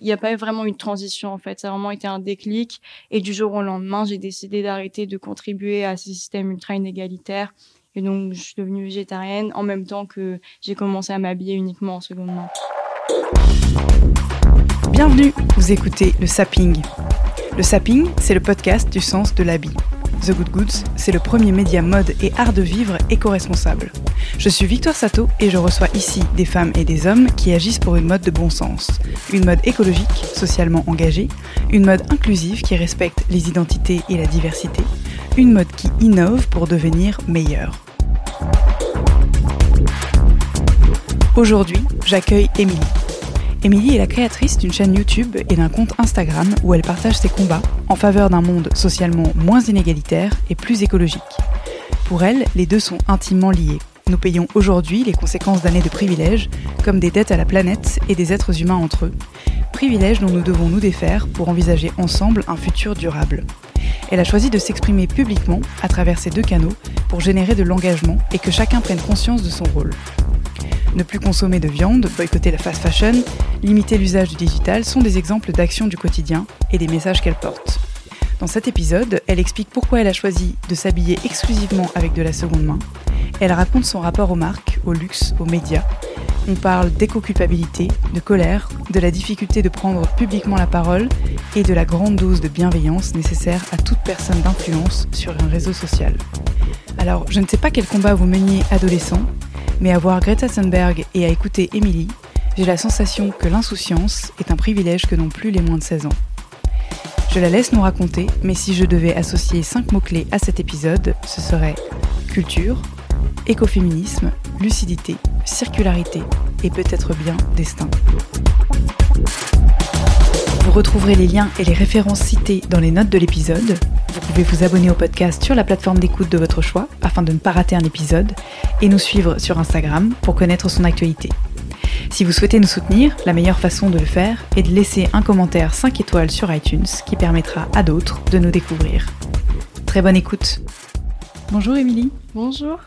Il n'y a pas vraiment eu de transition en fait. Ça a vraiment été un déclic. Et du jour au lendemain, j'ai décidé d'arrêter de contribuer à ce système ultra inégalitaire. Et donc, je suis devenue végétarienne en même temps que j'ai commencé à m'habiller uniquement en seconde main. Bienvenue, vous écoutez le Sapping. Le Sapping, c'est le podcast du sens de l'habit. The Good Goods, c'est le premier média mode et art de vivre éco-responsable. Je suis Victoire Sato et je reçois ici des femmes et des hommes qui agissent pour une mode de bon sens. Une mode écologique, socialement engagée, une mode inclusive qui respecte les identités et la diversité, une mode qui innove pour devenir meilleure. Aujourd'hui, j'accueille Émilie. Émilie est la créatrice d'une chaîne YouTube et d'un compte Instagram où elle partage ses combats en faveur d'un monde socialement moins inégalitaire et plus écologique. Pour elle, les deux sont intimement liés. Nous payons aujourd'hui les conséquences d'années de privilèges, comme des dettes à la planète et des êtres humains entre eux. Privilèges dont nous devons nous défaire pour envisager ensemble un futur durable. Elle a choisi de s'exprimer publiquement à travers ces deux canaux pour générer de l'engagement et que chacun prenne conscience de son rôle. Ne plus consommer de viande, boycotter la fast fashion, limiter l'usage du digital sont des exemples d'actions du quotidien et des messages qu'elle porte. Dans cet épisode, elle explique pourquoi elle a choisi de s'habiller exclusivement avec de la seconde main. Elle raconte son rapport aux marques, au luxe, aux médias. On parle d'éco-culpabilité, de colère, de la difficulté de prendre publiquement la parole et de la grande dose de bienveillance nécessaire à toute personne d'influence sur un réseau social. Alors, je ne sais pas quel combat vous meniez adolescent, mais à voir Greta Thunberg et à écouter Emily, j'ai la sensation que l'insouciance est un privilège que n'ont plus les moins de 16 ans. Je la laisse nous raconter, mais si je devais associer 5 mots-clés à cet épisode, ce serait culture, écoféminisme, lucidité, circularité et peut-être bien destin. Vous retrouverez les liens et les références cités dans les notes de l'épisode. Vous pouvez vous abonner au podcast sur la plateforme d'écoute de votre choix afin de ne pas rater un épisode et nous suivre sur Instagram pour connaître son actualité. Si vous souhaitez nous soutenir, la meilleure façon de le faire est de laisser un commentaire 5 étoiles sur iTunes qui permettra à d'autres de nous découvrir. Très bonne écoute. Bonjour Émilie. Bonjour.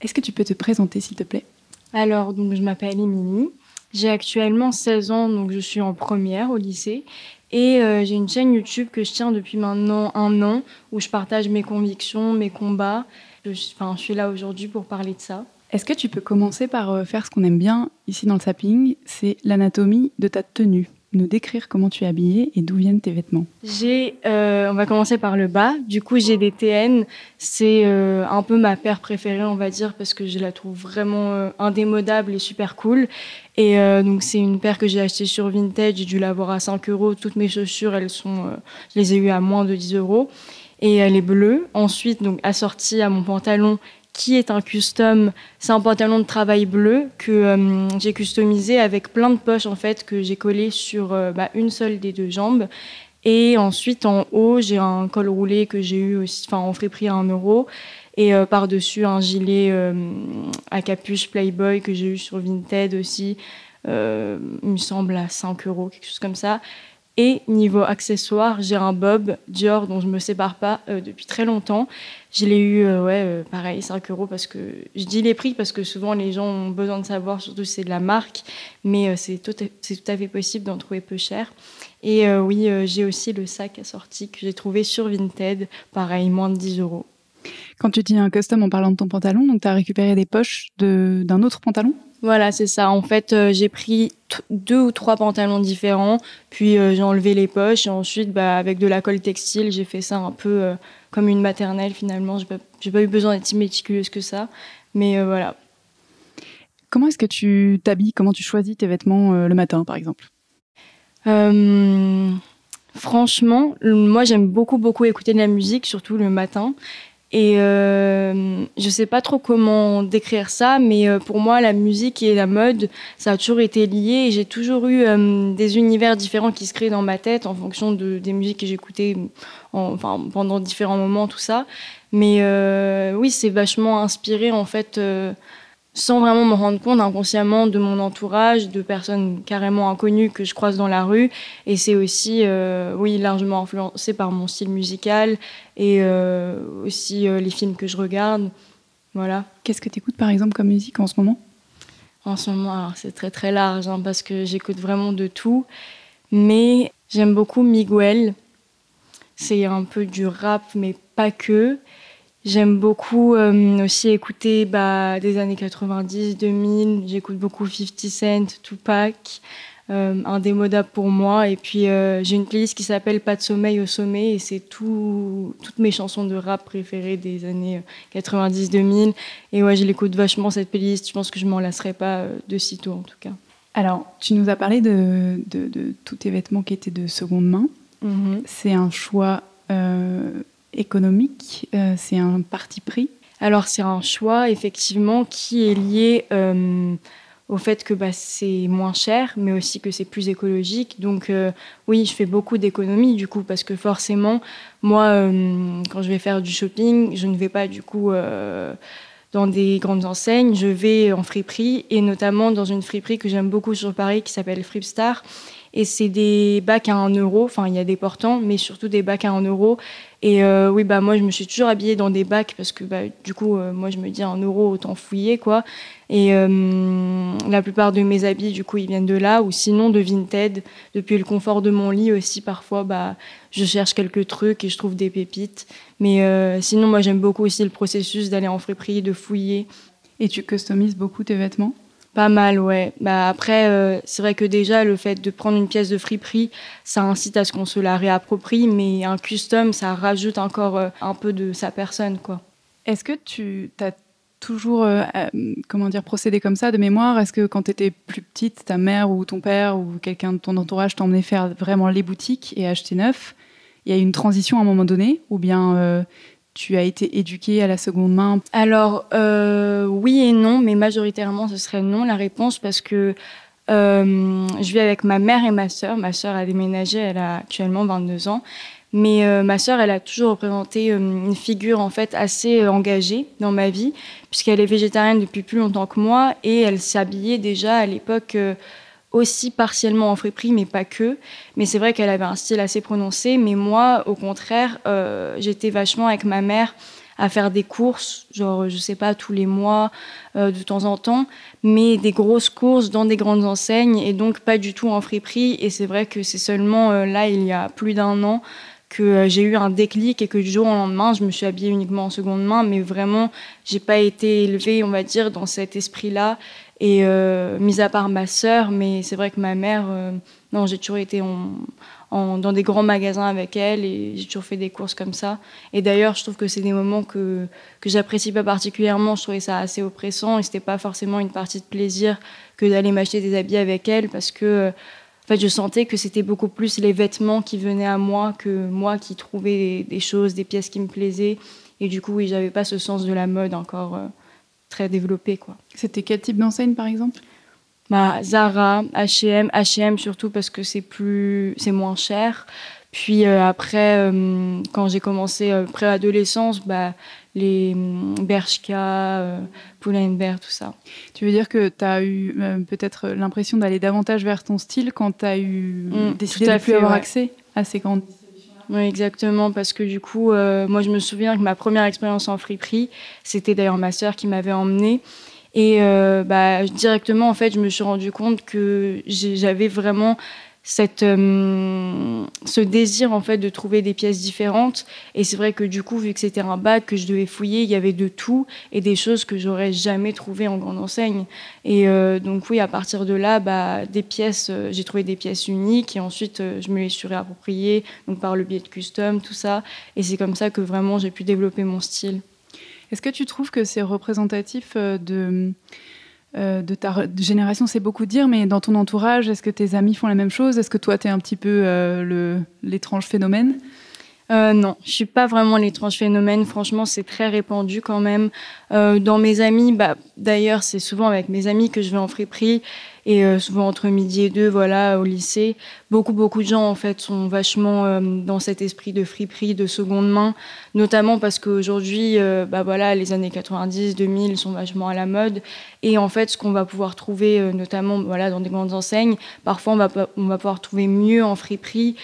Est-ce que tu peux te présenter s'il te plaît? Alors, donc, je m'appelle Émilie. J'ai actuellement 16 ans, donc je suis en première au lycée. Et euh, j'ai une chaîne YouTube que je tiens depuis maintenant un an, où je partage mes convictions, mes combats. Je, enfin, je suis là aujourd'hui pour parler de ça. Est-ce que tu peux commencer par euh, faire ce qu'on aime bien ici dans le sapping, c'est l'anatomie de ta tenue nous décrire comment tu es habillée et d'où viennent tes vêtements J'ai, euh, on va commencer par le bas. Du coup, j'ai des TN. C'est euh, un peu ma paire préférée, on va dire, parce que je la trouve vraiment euh, indémodable et super cool. Et donc, c'est une paire que j'ai achetée sur Vintage. J'ai dû l'avoir à 5 euros. Toutes mes chaussures, elles sont, je les ai eues à moins de 10 euros. Et elle est bleue. Ensuite, donc assortie à mon pantalon qui est un custom. C'est un pantalon de travail bleu que euh, j'ai customisé avec plein de poches en fait que j'ai collé sur euh, bah, une seule des deux jambes. Et ensuite en haut j'ai un col roulé que j'ai eu aussi, enfin en friperie à 1 euro. Et euh, par-dessus un gilet à capuche Playboy que j'ai eu sur Vinted aussi. Il me semble à 5 euros, quelque chose comme ça. Et niveau accessoires, j'ai un bob Dior dont je me sépare pas depuis très longtemps. Je l'ai eu, euh, ouais, euh, pareil, 5 euros parce que je dis les prix parce que souvent les gens ont besoin de savoir, surtout si c'est de la marque, mais euh, c'est tout, à- c'est tout à fait possible d'en trouver peu cher. Et oui, j'ai aussi le sac assorti que j'ai trouvé sur Vinted, pareil, moins de 10 euros. Quand tu dis un custom en parlant de ton pantalon, donc tu as récupéré des poches de- d'un autre pantalon? Voilà, c'est ça. En fait, euh, j'ai pris deux ou trois pantalons différents, puis euh, j'ai enlevé les poches, et ensuite, bah, avec de la colle textile, j'ai fait ça un peu euh, comme une maternelle finalement. J'ai pas, eu besoin d'être si méticuleuse que ça, mais euh, voilà. Comment est-ce que tu t'habilles? Comment tu choisis tes vêtements euh, le matin, par exemple? Euh, franchement, moi j'aime beaucoup beaucoup écouter de la musique, surtout le matin. Et euh, je sais pas trop comment décrire ça, mais euh, pour moi, la musique et la mode, ça a toujours été lié. J'ai toujours eu euh, des univers différents qui se créent dans ma tête en fonction de, des musiques que j'écoutais pendant différents moments, tout ça. Mais euh, oui, c'est vachement inspiré en fait sans vraiment me rendre compte inconsciemment de mon entourage, de personnes carrément inconnues que je croise dans la rue. Et c'est aussi, euh, oui, largement influencé par mon style musical et euh, aussi euh, les films que je regarde. Voilà. Qu'est-ce que tu écoutes par exemple comme musique en ce moment? En ce moment, c'est très très large hein, parce que j'écoute vraiment de tout. Mais j'aime beaucoup Miguel. C'est un peu du rap, mais pas que. J'aime beaucoup euh, aussi écouter bah, des années 90, 2000. J'écoute beaucoup 50 Cent, Tupac, euh, indémodable pour moi. Et puis euh, j'ai une playlist qui s'appelle Pas de sommeil au sommet et c'est tout, toutes mes chansons de rap préférées des années 90-2000. Et ouais, je l'écoute vachement cette playlist. Je pense que je m'en lasserai pas de sitôt en tout cas. Alors, tu nous as parlé de, de, de tous tes vêtements qui étaient de seconde main. Mhm. C'est un choix économique, euh, c'est un parti pris Alors c'est un choix effectivement qui est lié euh, au fait que bah, c'est moins cher, mais aussi que c'est plus écologique. Donc euh, oui, je fais beaucoup d'économies du coup, parce que forcément, moi, quand je vais faire du shopping, je ne vais pas du coup dans des grandes enseignes, je vais en friperie, et notamment dans une friperie que j'aime beaucoup sur Paris qui s'appelle Fripstar. Et c'est des bacs à 1 euro, enfin il y a des portants, mais surtout des bacs à 1 euro. Et euh, oui, bah moi je me suis toujours habillée dans des bacs parce que bah, du coup, euh, moi je me dis 1 euro, autant fouiller quoi. Et euh, la plupart de mes habits, du coup, ils viennent de là, ou sinon de Vinted. Depuis le confort de mon lit aussi, parfois, bah, je cherche quelques trucs et je trouve des pépites. Mais sinon, moi j'aime beaucoup aussi le processus d'aller en friperie, de fouiller. Et tu customises beaucoup tes vêtements? Pas mal, ouais. Bah après, euh, c'est vrai que déjà, le fait de prendre une pièce de friperie, ça incite à ce qu'on se la réapproprie, mais un custom, ça rajoute encore euh, un peu de sa personne, quoi. Est-ce que tu as toujours, euh, comment dire, procédé comme ça de mémoire? Est-ce que quand tu étais plus petite, ta mère ou ton père ou quelqu'un de ton entourage t'emmenait faire vraiment les boutiques et acheter neuf? Il y a eu une transition à un moment donné Ou bien tu as été éduquée à la seconde main Alors, euh, oui et non, mais majoritairement, ce serait non la réponse parce que euh, je vis avec ma mère et ma sœur. Ma sœur a déménagé, elle a actuellement 22 ans. Mais euh, ma sœur, elle a toujours représenté une figure en fait assez engagée dans ma vie, puisqu'elle est végétarienne depuis plus longtemps que moi et elle s'habillait déjà à l'époque aussi partiellement en friperie, mais pas que. Mais c'est vrai qu'elle avait un style assez prononcé. Mais moi, au contraire, euh, j'étais vachement avec ma mère à faire des courses, genre, je sais pas, tous les mois, euh, de temps en temps, mais des grosses courses dans des grandes enseignes et donc pas du tout en friperie. Et c'est vrai que c'est seulement euh, là, il y a plus d'un an, que j'ai eu un déclic et que du jour au lendemain, je me suis habillée uniquement en seconde main, mais vraiment, j'ai pas été élevée, on va dire, dans cet esprit-là. Et euh, mis à part ma sœur, mais c'est vrai que ma mère, euh, non, j'ai toujours été en, dans des grands magasins avec elle et j'ai toujours fait des courses comme ça. Et d'ailleurs, je trouve que c'est des moments que, que j'apprécie pas particulièrement. Je trouvais ça assez oppressant et c'était pas forcément une partie de plaisir que d'aller m'acheter des habits avec elle parce que en fait, je sentais que c'était beaucoup plus les vêtements qui venaient à moi que moi qui trouvais des, choses, des pièces qui me plaisaient. Et du coup, oui, j'avais pas ce sens de la mode encore. Euh, très développé. Quoi. C'était quel type d'enseigne, par exemple? Bah, Zara, H&M, H&M surtout parce que c'est plus, c'est moins cher. Puis euh, après, euh, quand j'ai commencé euh, préadolescence, bah, les Bershka, Pull&Bear, tout ça. Tu veux dire que tu as eu peut-être l'impression d'aller davantage vers ton style quand tu as eu mmh, décidé de ne plus avoir accès à ces grandes oui, exactement, parce que du coup, euh, moi, je me souviens que ma première expérience en friperie, c'était d'ailleurs ma sœur qui m'avait emmenée. Et euh, bah, directement, en fait, je me suis rendu compte que j'avais vraiment cette, euh, ce désir en fait de trouver des pièces différentes. Et c'est vrai que du coup, vu que c'était un bac que je devais fouiller, il y avait de tout et des choses que j'aurais jamais trouvées en grande enseigne. Et euh, donc oui, à partir de là, bah, des pièces, euh, j'ai trouvé des pièces uniques et ensuite je me les suis réappropriées donc par le biais de custom, tout ça. Et c'est comme ça que vraiment j'ai pu développer mon style. Est-ce que tu trouves que c'est représentatif de euh, de ta génération, c'est beaucoup dire, mais dans ton entourage, est-ce que tes amis font la même chose? Est-ce que toi, tu es un petit peu euh, l'étrange phénomène? Euh, non, je suis pas vraiment l'étrange phénomène. Franchement, c'est très répandu quand même. Dans mes amis, bah, d'ailleurs, c'est souvent avec mes amis que je vais en friperie et euh, souvent entre midi et deux, voilà, au lycée. Beaucoup, beaucoup de gens en fait sont vachement euh, dans cet esprit de friperie, de seconde main, notamment parce qu'aujourd'hui, euh, bah voilà, les années 90, 2000 sont vachement à la mode et en fait, ce qu'on va pouvoir trouver, notamment voilà, dans des grandes enseignes, parfois on va, on va pouvoir trouver mieux en friperie.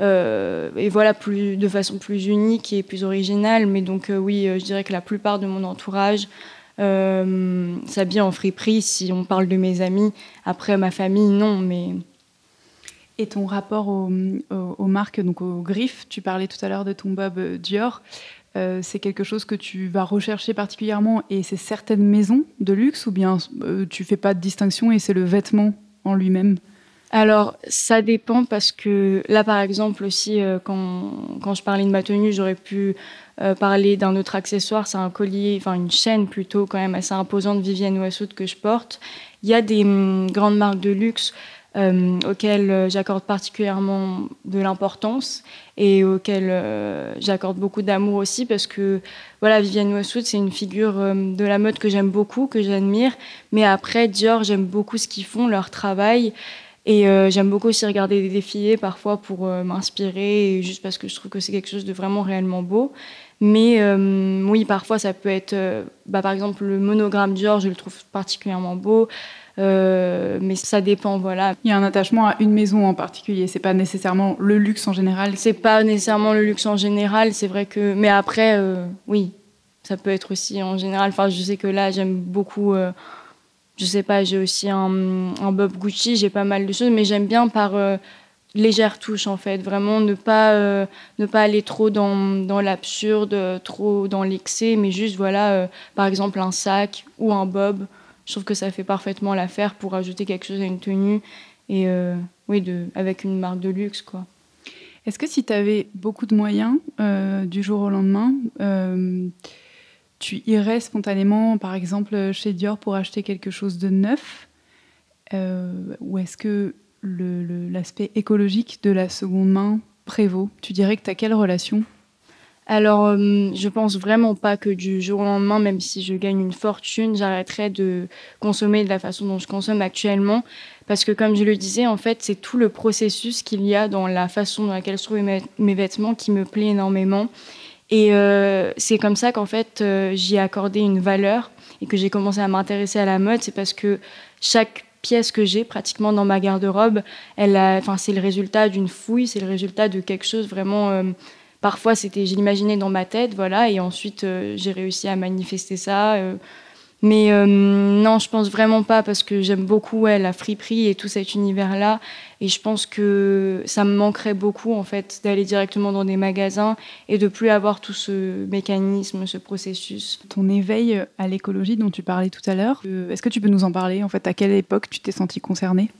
Euh, et voilà, plus, de façon plus unique et plus originale. Mais donc, oui, je dirais que la plupart de mon entourage euh, s'habille en friperie si on parle de mes amis. Après, ma famille, non, mais. Et ton rapport aux, marques, donc aux griffes, tu parlais tout à l'heure de ton Bob Dior. c'est quelque chose que tu vas rechercher particulièrement et c'est certaines maisons de luxe ou bien tu fais pas de distinction et c'est le vêtement en lui-même? Alors, ça dépend parce que là, par exemple, aussi, euh, quand, quand, je parlais de ma tenue, j'aurais pu euh, parler d'un autre accessoire. C'est un collier, enfin une chaîne plutôt, quand même assez imposante Vivienne Westwood que je porte. Il y a des hum, grandes marques de luxe euh, auxquelles j'accorde particulièrement de l'importance et auxquelles j'accorde beaucoup d'amour aussi parce que voilà Vivienne Westwood c'est une figure de la mode que j'aime beaucoup que j'admire mais après Dior j'aime beaucoup ce qu'ils font leur travail et euh, j'aime beaucoup aussi regarder des défilés parfois pour euh, m'inspirer, juste parce que je trouve que c'est quelque chose de vraiment réellement beau. Mais euh, oui, parfois ça peut être, bah, par exemple, le monogramme Dior, je le trouve particulièrement beau. mais ça dépend, voilà. Il y a un attachement à une maison en particulier. C'est pas nécessairement le luxe en général. C'est pas nécessairement le luxe en général. C'est vrai que, mais après, oui, ça peut être aussi en général. Enfin, je sais que là, j'aime beaucoup je sais pas, j'ai aussi un, Bob Gucci, j'ai pas mal de choses, mais j'aime bien par euh, légère touche en fait, vraiment ne pas, euh, ne pas aller trop dans, dans l'absurde, trop dans l'excès, mais juste voilà, euh, par exemple un sac ou un Bob, je trouve que ça fait parfaitement l'affaire pour ajouter quelque chose à une tenue et oui, de, avec une marque de luxe quoi. Est-ce que si tu avais beaucoup de moyens du jour au lendemain, tu irais spontanément, par exemple, chez Dior pour acheter quelque chose de neuf? Euh, Ou est-ce que l'aspect écologique de la seconde main prévaut Tu dirais que tu as quelle relation? Alors, euh, je pense vraiment pas que du jour au lendemain, même si je gagne une fortune, j'arrêterai de consommer de la façon dont je consomme actuellement. Parce que, comme je le disais, en fait, c'est tout le processus qu'il y a dans la façon dans laquelle je trouve mes vêtements qui me plaît énormément. Et euh, c'est comme ça qu'en fait, euh, j'y ai accordé une valeur et que j'ai commencé à m'intéresser à la mode. C'est parce que chaque pièce que j'ai pratiquement dans ma garde-robe, elle enfin, c'est le résultat d'une fouille, c'est le résultat de quelque chose vraiment. Euh, parfois, c'était, je l'imaginais dans ma tête, voilà, et ensuite, j'ai réussi à manifester ça. Mais euh, non, je pense vraiment pas parce que j'aime beaucoup ouais, la friperie et tout cet univers-là. Et je pense que ça me manquerait beaucoup en fait d'aller directement dans des magasins et de plus avoir tout ce mécanisme, ce processus. Ton éveil à l'écologie dont tu parlais tout à l'heure, euh, est-ce que tu peux nous en parler En fait, à quelle époque tu t'es sentie concernée?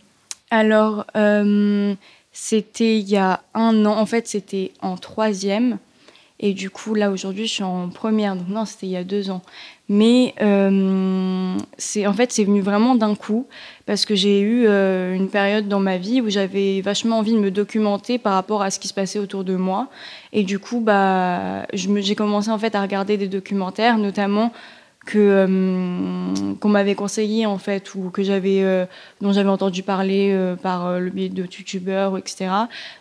Alors, euh, c'était il y a un an. En fait, c'était en troisième. Et du coup, là, aujourd'hui, je suis en première. Donc, non, c'était il y a deux ans. Mais euh, c'est en fait, c'est venu vraiment d'un coup parce que j'ai eu euh, une période dans ma vie où j'avais vachement envie de me documenter par rapport à ce qui se passait autour de moi. Et du coup, bah, j'ai commencé en fait à regarder des documentaires, notamment euh, qu'on m'avait conseillé en fait ou que j'avais euh, dont j'avais entendu parler euh, par le biais de youtubeurs etc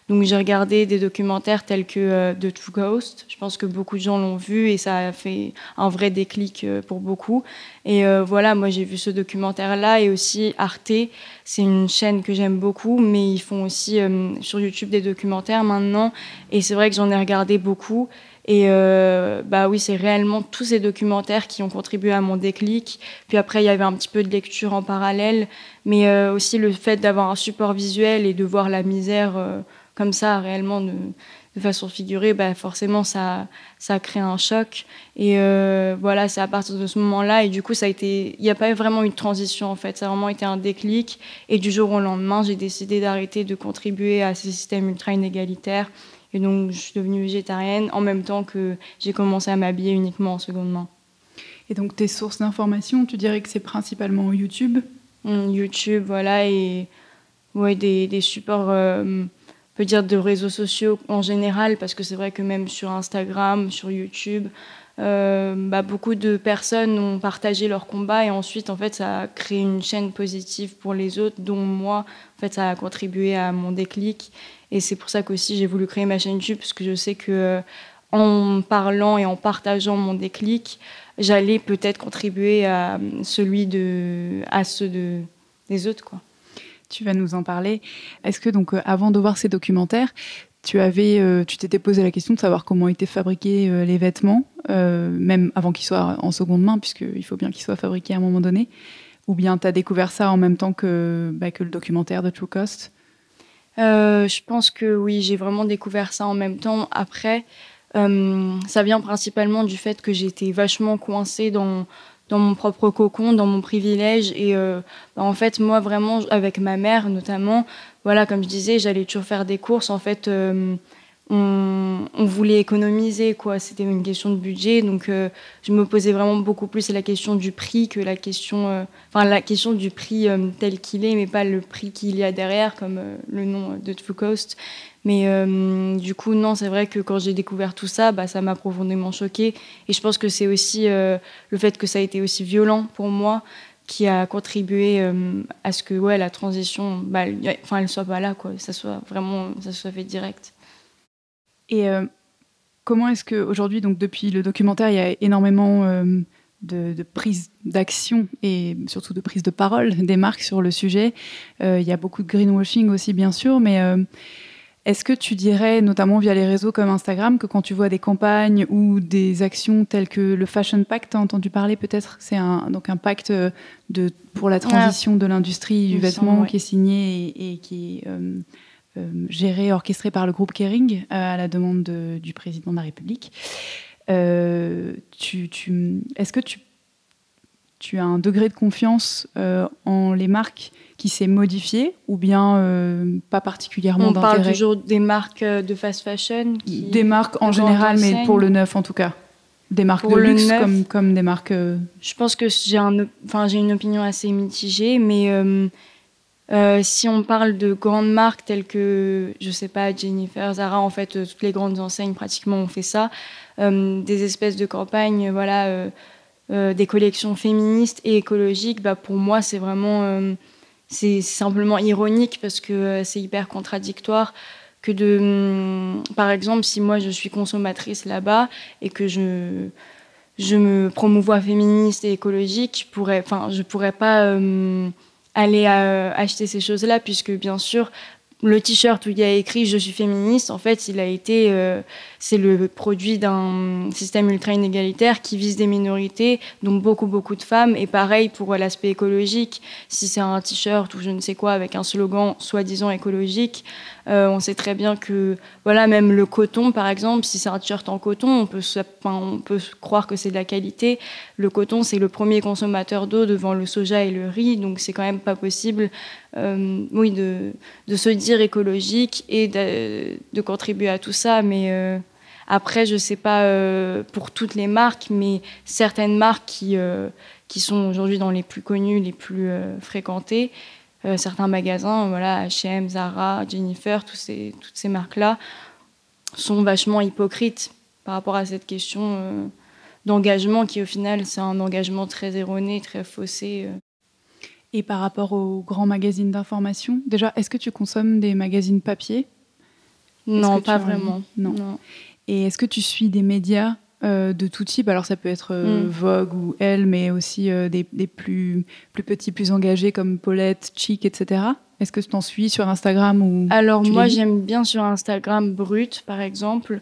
donc j'ai regardé des documentaires tels que The True Ghost. Je pense que beaucoup de gens l'ont vu et ça a fait un vrai déclic pour beaucoup. Et voilà moi j'ai vu ce documentaire là et aussi Arte. C'est une chaîne que j'aime beaucoup mais ils font aussi sur YouTube des documentaires maintenant. Et c'est vrai que j'en ai regardé beaucoup et euh, bah oui, c'est réellement tous ces documentaires qui ont contribué à mon déclic. Puis après, il y avait un petit peu de lecture en parallèle, mais euh, aussi le fait d'avoir un support visuel et de voir la misère euh, comme ça, réellement de, façon figurée, bah forcément, ça, ça crée un choc. Et voilà, c'est à partir de ce moment-là. Et du coup, ça a été, il n'y a pas vraiment eu de transition en fait. Ça a vraiment été un déclic. Et du jour au lendemain, j'ai décidé d'arrêter de contribuer à ces systèmes ultra inégalitaires et donc, je suis devenue végétarienne en même temps que j'ai commencé à m'habiller uniquement en seconde main. Et donc, tes sources d'information, tu dirais que c'est principalement YouTube? Mmh, YouTube, voilà, et ouais, des, des supports euh, peut dire de réseaux sociaux en général, parce que c'est vrai que même sur Instagram, sur YouTube, euh, bah, beaucoup de personnes ont partagé leur combat et ensuite, en fait, ça a créé une chaîne positive pour les autres, dont moi, en fait, ça a contribué à mon déclic. Et c'est pour ça qu'aussi j'ai voulu créer ma chaîne YouTube, parce que je sais que euh, en parlant et en partageant mon déclic, j'allais peut-être contribuer à celui de, à ceux de, des autres, quoi. Tu vas nous en parler. Est-ce que donc, euh, avant de voir ces documentaires, tu avais, euh, tu t'étais posé la question de savoir comment étaient fabriqués euh, les vêtements, même avant qu'ils soient en seconde main, puisqu'il faut bien qu'ils soient fabriqués à un moment donné, ou bien tu as découvert ça en même temps que, bah, que le documentaire de True Cost? Je pense que oui, j'ai vraiment découvert ça en même temps. Après, ça vient principalement du fait que j'étais vachement coincée dans dans mon propre cocon, dans mon privilège. Et euh, bah, en fait, moi, vraiment, avec ma mère notamment, voilà, comme je disais, j'allais toujours faire des courses. En fait, euh, on, voulait économiser, quoi. C'était une question de budget. Donc, euh, je me posais vraiment beaucoup plus la question du prix que la question, enfin, la question du prix tel qu'il est, mais pas le prix qu'il y a derrière, comme le nom de True Coast. Mais euh, du coup, non, c'est vrai que quand j'ai découvert tout ça, bah, ça m'a profondément choquée. Et je pense que c'est aussi euh, le fait que ça a été aussi violent pour moi qui a contribué euh, à ce que ouais, la transition, bah, enfin, elle soit pas là, quoi. Ça soit vraiment, ça soit fait direct. Et comment est-ce qu'aujourd'hui, donc depuis le documentaire, il y a énormément de, de, prise d'action et surtout de prise de parole des marques sur le sujet. il y a beaucoup de greenwashing aussi, bien sûr, mais est-ce que tu dirais, notamment via les réseaux comme Instagram, que quand tu vois des campagnes ou des actions telles que le Fashion Pact, tu as entendu parler peut-être? C'est un, donc un pacte de, pour la transition de l'industrie du vêtement qui est signé et, qui est euh, euh, géré, orchestré par le groupe Kering euh, à la demande du président de la République. tu, Est-ce que tu, tu as un degré de confiance en les marques qui s'est modifié ou bien euh, pas particulièrement On parle toujours des marques euh, de fast fashion Des marques en général, mais pour le neuf en tout cas. Des marques de luxe comme, comme des marques. Euh, Je pense que j'ai un, enfin, une opinion assez mitigée, mais si on parle de grandes marques telles que, je sais pas, Jennifer, Zara, en fait, toutes les grandes enseignes pratiquement ont fait ça. des espèces de campagnes, voilà, des collections féministes et écologiques, bah, pour moi, c'est vraiment c'est simplement ironique parce que euh, c'est hyper contradictoire que de, hum, par exemple, si moi je suis consommatrice là-bas et que je, je me promouvois féministe et écologique, je pourrais, enfin, je pourrais pas hum, aller euh, acheter ces choses-là puisque bien sûr le t-shirt où il y a écrit je suis féministe, en fait, il a été, euh, c'est le produit d'un système ultra inégalitaire qui vise des minorités, donc beaucoup beaucoup de femmes. Et pareil pour l'aspect écologique, si c'est un t-shirt ou je ne sais quoi avec un slogan soi-disant écologique, euh, on sait très bien que, voilà, même le coton, par exemple, si c'est un t-shirt en coton, on peut, on peut croire que c'est de la qualité. Le coton, c'est le premier consommateur d'eau devant le soja et le riz, donc c'est quand même pas possible, oui, de, se dire écologique et de, contribuer à tout ça, mais euh, après, je sais pas pour toutes les marques, mais certaines marques qui, qui sont aujourd'hui dans les plus connues, les plus fréquentées, euh, certains magasins, voilà, H&M, Zara, Jennifer, ces, toutes ces marques-là sont vachement hypocrites par rapport à cette question euh, d'engagement qui, au final, c'est un engagement très erroné, très faussé. Et par rapport aux grands magazines d'information, déjà, est-ce que tu consommes des magazines papier? Non, pas vraiment. non. Et est-ce que tu suis des médias euh, de tout type? Alors ça peut être euh, mm. Vogue ou Elle, mais aussi euh, des, plus, plus petits, plus engagés comme Paulette, Chic, etc. Est-ce que tu t'en suis sur Instagram ou Alors moi j'aime bien sur Instagram Brut par exemple.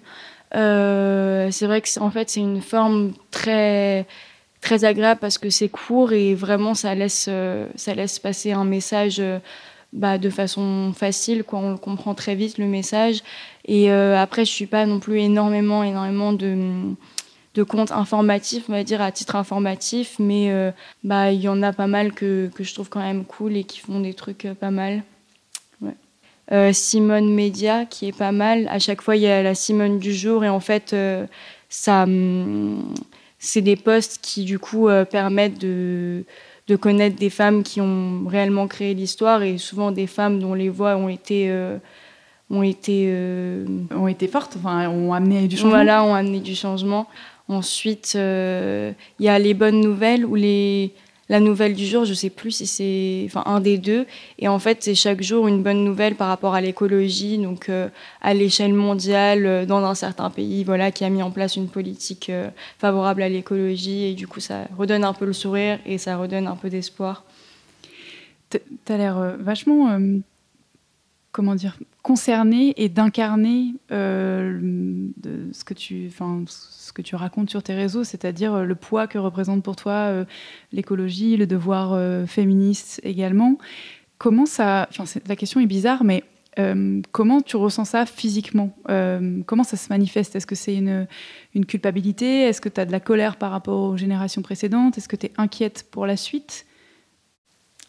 c'est vrai que en fait c'est une forme très très agréable parce que c'est court et vraiment ça laisse ça laisse passer un message bah, de façon facile, quoi. On le comprend très vite le message. Et euh, après, je suis pas non plus énormément, énormément de, de comptes informatifs, on va dire à titre informatif, mais euh, bah il y en a pas mal que, que, je trouve quand même cool et qui font des trucs euh, pas mal. Simone Média qui est pas mal. À chaque fois, il y a la Simone du jour et en fait, ça, hum, c'est des posts qui du coup permettent de de connaître des femmes qui ont réellement créé l'histoire et souvent des femmes dont les voix ont été, euh, ont été ont été fortes, enfin, ont amené du changement. Voilà, ont amené du changement. Ensuite, il y a les bonnes nouvelles ou les la nouvelle du jour, je sais plus si c'est enfin un des deux. Et en fait, c'est chaque jour une bonne nouvelle par rapport à l'écologie, donc euh, à l'échelle mondiale, euh, dans un certain pays, voilà, qui a mis en place une politique euh, favorable à l'écologie. Et du coup, ça redonne un peu le sourire et ça redonne un peu d'espoir. Tu as l'air vachement comment dire, concerné et d'incarner ce que tu, que tu racontes sur tes réseaux, c'est-à-dire euh, le poids que représente pour toi euh, l'écologie, le devoir féministe également. Comment ça, enfin, la question est bizarre, mais comment tu ressens ça physiquement Comment ça se manifeste? Est-ce que c'est une, culpabilité? Est-ce que tu as de la colère par rapport aux générations précédentes? Est-ce que tu es inquiète pour la suite?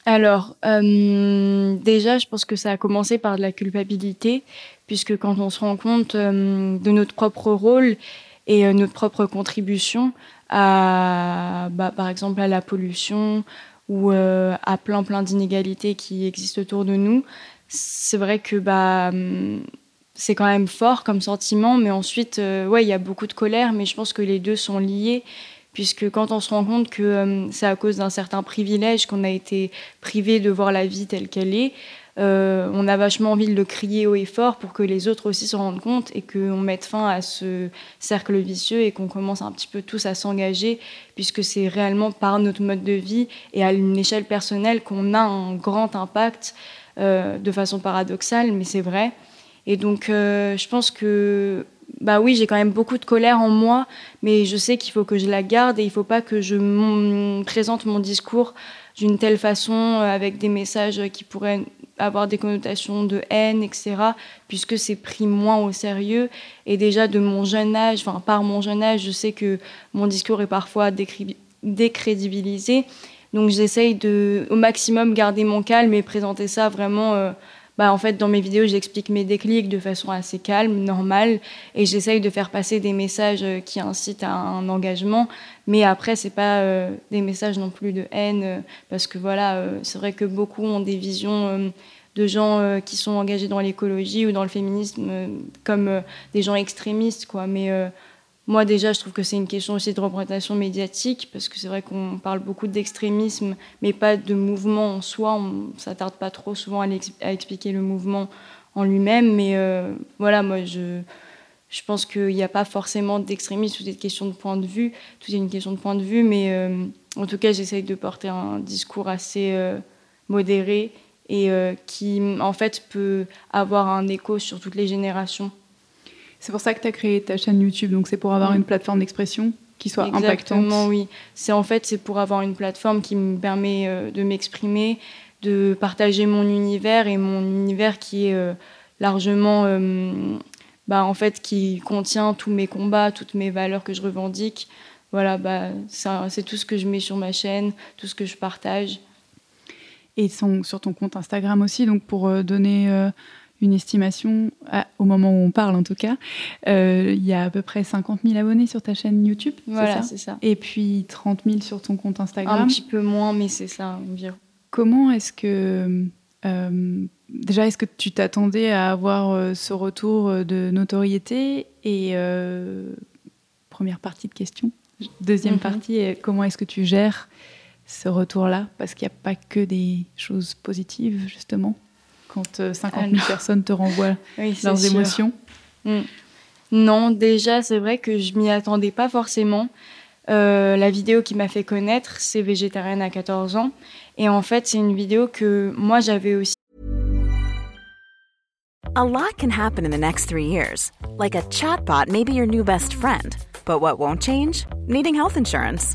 Alors, euh, déjà, je pense que ça a commencé par de la culpabilité, puisque quand on se rend compte euh, de notre propre rôle et euh, notre propre contribution à, bah, par exemple, à la pollution ou à plein plein d'inégalités qui existent autour de nous, c'est vrai que bah c'est quand même fort comme sentiment, mais ensuite, ouais, il y a beaucoup de colère, mais je pense que les deux sont liés puisque quand on se rend compte que euh, c'est à cause d'un certain privilège qu'on a été privé de voir la vie telle qu'elle est, euh, on a vachement envie de le crier haut et fort pour que les autres aussi se rendent compte et qu'on mette fin à ce cercle vicieux et qu'on commence un petit peu tous à s'engager, puisque c'est réellement par notre mode de vie et à une échelle personnelle qu'on a un grand impact, euh, de façon paradoxale, mais c'est vrai. Et donc, je pense que bah oui, j'ai quand même beaucoup de colère en moi, mais je sais qu'il faut que je la garde et il ne faut pas que je présente mon discours d'une telle façon, euh, avec des messages qui pourraient avoir des connotations de haine, etc., puisque c'est pris moins au sérieux. Et déjà, de mon jeune âge, enfin, par mon jeune âge, je sais que mon discours est parfois décrédibilisé. Donc, j'essaye de, au maximum, garder mon calme et présenter ça vraiment. Euh, bah, en fait, dans mes vidéos, j'explique mes déclics de façon assez calme, normale, et j'essaye de faire passer des messages euh, qui incitent à un engagement. Mais après, c'est pas euh, des messages non plus de haine, euh, parce que voilà, c'est vrai que beaucoup ont des visions de gens qui sont engagés dans l'écologie ou dans le féminisme comme des gens extrémistes, quoi. Mais moi, déjà, je trouve que c'est une question aussi de représentation médiatique, parce que c'est vrai qu'on parle beaucoup d'extrémisme, mais pas de mouvement en soi. On ne s'attarde pas trop souvent à, expliquer le mouvement en lui-même. Mais euh, voilà, moi, je, pense qu'il n'y a pas forcément d'extrémisme, tout est une question de point de vue. Tout est une question de point de vue, mais euh, en tout cas, j'essaye de porter un discours assez euh, modéré et qui, en fait, peut avoir un écho sur toutes les générations. C'est pour ça que tu as créé ta chaîne YouTube, donc c'est pour avoir mm. une plateforme d'expression qui soit Exactement, oui. C'est en fait c'est pour avoir une plateforme qui me permet euh, de m'exprimer, de partager mon univers et mon univers qui est euh, largement euh, bah, en fait qui contient tous mes combats, toutes mes valeurs que je revendique. Voilà, bah, c'est tout ce que je mets sur ma chaîne, tout ce que je partage. Et sur ton compte Instagram aussi, donc pour donner une estimation, au moment où on parle en tout cas. Euh, il y a à peu près 50 000 abonnés sur ta chaîne YouTube. Voilà, c'est ça, Et puis 30 000 sur ton compte Instagram. Un petit peu moins, mais c'est ça environ. Comment est-ce que. Euh, déjà, est-ce que tu t'attendais à avoir euh, ce retour de notoriété Et première partie de question. Deuxième mhm. partie, comment est-ce que tu gères ce retour-là? Parce qu'il n'y a pas que des choses positives, justement quand 50 euh, 000 personnes te renvoient leurs émotions mm. Non, déjà, c'est vrai que je m'y attendais pas forcément. Euh, la vidéo qui m'a fait connaître, c'est Végétarienne à 14 ans. Et en fait, c'est une vidéo que moi, j'avais aussi. A lot can happen in the next three years. Like a chatbot may be your new best friend. But what won't change? Needing health insurance.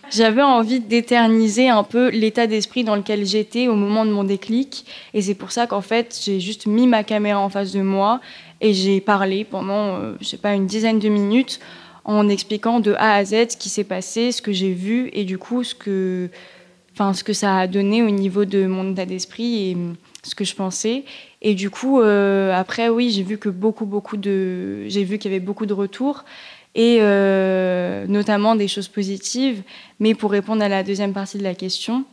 j'avais envie d'éterniser un peu l'état d'esprit dans lequel j'étais au moment de mon déclic. Et c'est pour ça qu'en fait, j'ai juste mis ma caméra en face de moi et j'ai parlé pendant, euh, je sais pas, une dizaine de minutes en expliquant de A à Z ce qui s'est passé, ce que j'ai vu et du coup ce que, enfin, ce que ça a donné au niveau de mon état d'esprit et ce que je pensais. Et du coup, euh, après, oui, j'ai vu que beaucoup, beaucoup de, j'ai vu qu'il y avait beaucoup de retours et euh, notamment des choses positives. Mais pour répondre à la deuxième partie de la question,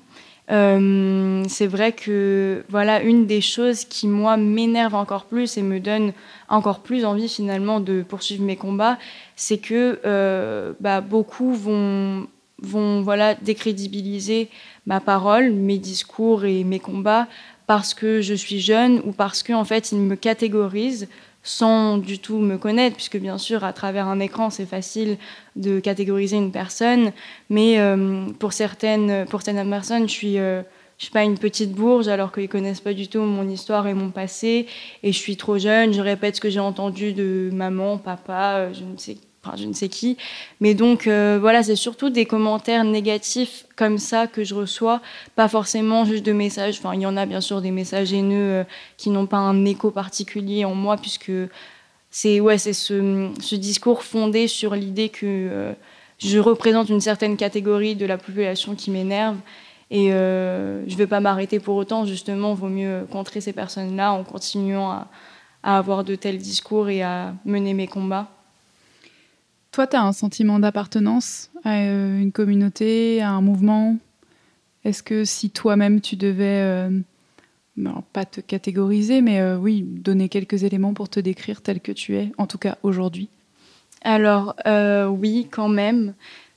euh, c'est vrai que voilà une des choses qui moi m'énerve encore plus et me donne encore plus envie finalement de poursuivre mes combats, c'est que euh, bah, beaucoup vont vont voilà décrédibiliser ma parole, mes discours et mes combats parce que je suis jeune ou parce qu'en en fait ils me catégorisent sans du tout me connaître, puisque bien sûr, à travers un écran, c'est facile de catégoriser une personne, mais euh, pour, certaines, personnes, je suis, euh, je suis pas une petite bourge, alors qu'ils connaissent pas du tout mon histoire et mon passé, et je suis trop jeune, je répète ce que j'ai entendu de maman, papa, euh, je ne sais je ne sais qui. Mais donc, euh, voilà, c'est surtout des commentaires négatifs comme ça que je reçois, pas forcément juste de messages. Enfin, il y en a bien sûr des messages haineux euh, qui n'ont pas un écho particulier en moi, puisque c'est ouais, c'est ce, discours fondé sur l'idée que euh, je représente une certaine catégorie de la population qui m'énerve. Et je ne vais pas m'arrêter pour autant, justement, vaut mieux contrer ces personnes-là en continuant à avoir de tels discours et à mener mes combats. Toi, tu as un sentiment d'appartenance à euh, une communauté, à un mouvement? Est-ce que si toi-même tu devais, euh, pas te catégoriser, mais euh, oui, donner quelques éléments pour te décrire tel que tu es, en tout cas aujourd'hui? Alors, oui, quand même.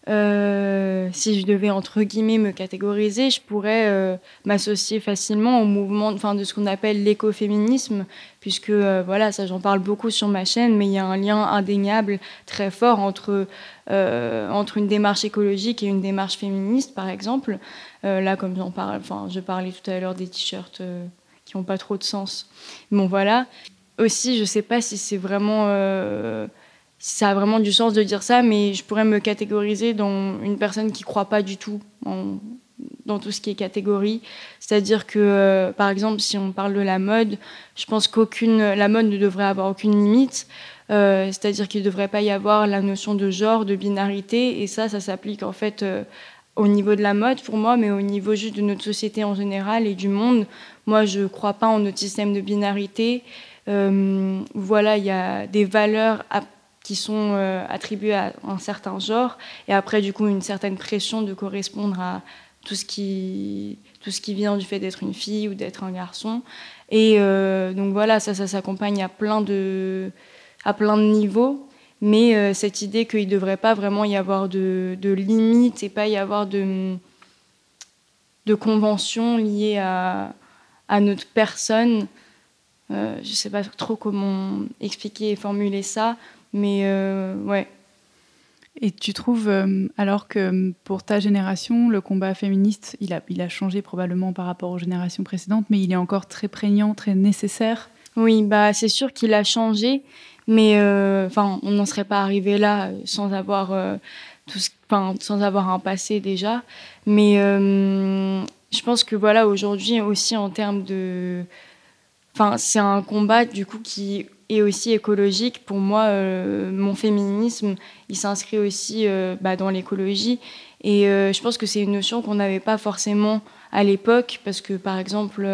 Euh, si je devais entre guillemets me catégoriser, je pourrais euh, m'associer facilement au mouvement, de ce qu'on appelle l'écoféminisme, puisque euh, voilà, ça j'en parle beaucoup sur ma chaîne, mais il y a un lien indéniable très fort entre entre une démarche écologique et une démarche féministe, par exemple. là, comme j'en parle, enfin je parlais tout à l'heure des t-shirts qui n'ont pas trop de sens. Bon voilà. Aussi, je sais pas si c'est vraiment ça a vraiment du sens de dire ça, mais je pourrais me catégoriser dans une personne qui croit pas du tout dans tout ce qui est catégorie. C'est-à-dire que, euh, par exemple, si on parle de la mode, je pense qu'aucune, la mode ne devrait avoir aucune limite. Euh, c'est-à-dire qu'il ne devrait pas y avoir la notion de genre, de binarité, et ça, ça s'applique en fait euh, au niveau de la mode pour moi, mais au niveau juste de notre société en général et du monde. Moi, je ne crois pas en notre système de binarité. voilà, il y a des valeurs à qui sont euh, attribués à un certain genre, et après, du coup, une certaine pression de correspondre à tout ce qui, tout ce qui vient du fait d'être une fille ou d'être un garçon. Et euh, donc voilà, ça, ça s'accompagne à plein de, à plein de niveaux, mais euh, cette idée qu'il ne devrait pas vraiment y avoir de, de limites et pas y avoir de, de conventions liées à, à notre personne, je ne sais pas trop comment expliquer et formuler ça, mais euh, ouais. Et tu trouves, euh, alors que pour ta génération, le combat féministe, il a, il a changé probablement par rapport aux générations précédentes, mais il est encore très prégnant, très nécessaire? Oui, bah, c'est sûr qu'il a changé, mais euh, on n'en serait pas arrivé là sans avoir, tout sans avoir un passé déjà. Mais je pense que voilà, aujourd'hui aussi en termes de. Enfin, c'est un combat du coup qui et aussi écologique. Pour moi, euh, mon féminisme, il s'inscrit aussi euh, bah, dans l'écologie. Et euh, je pense que c'est une notion qu'on n'avait pas forcément à l'époque, parce que par exemple,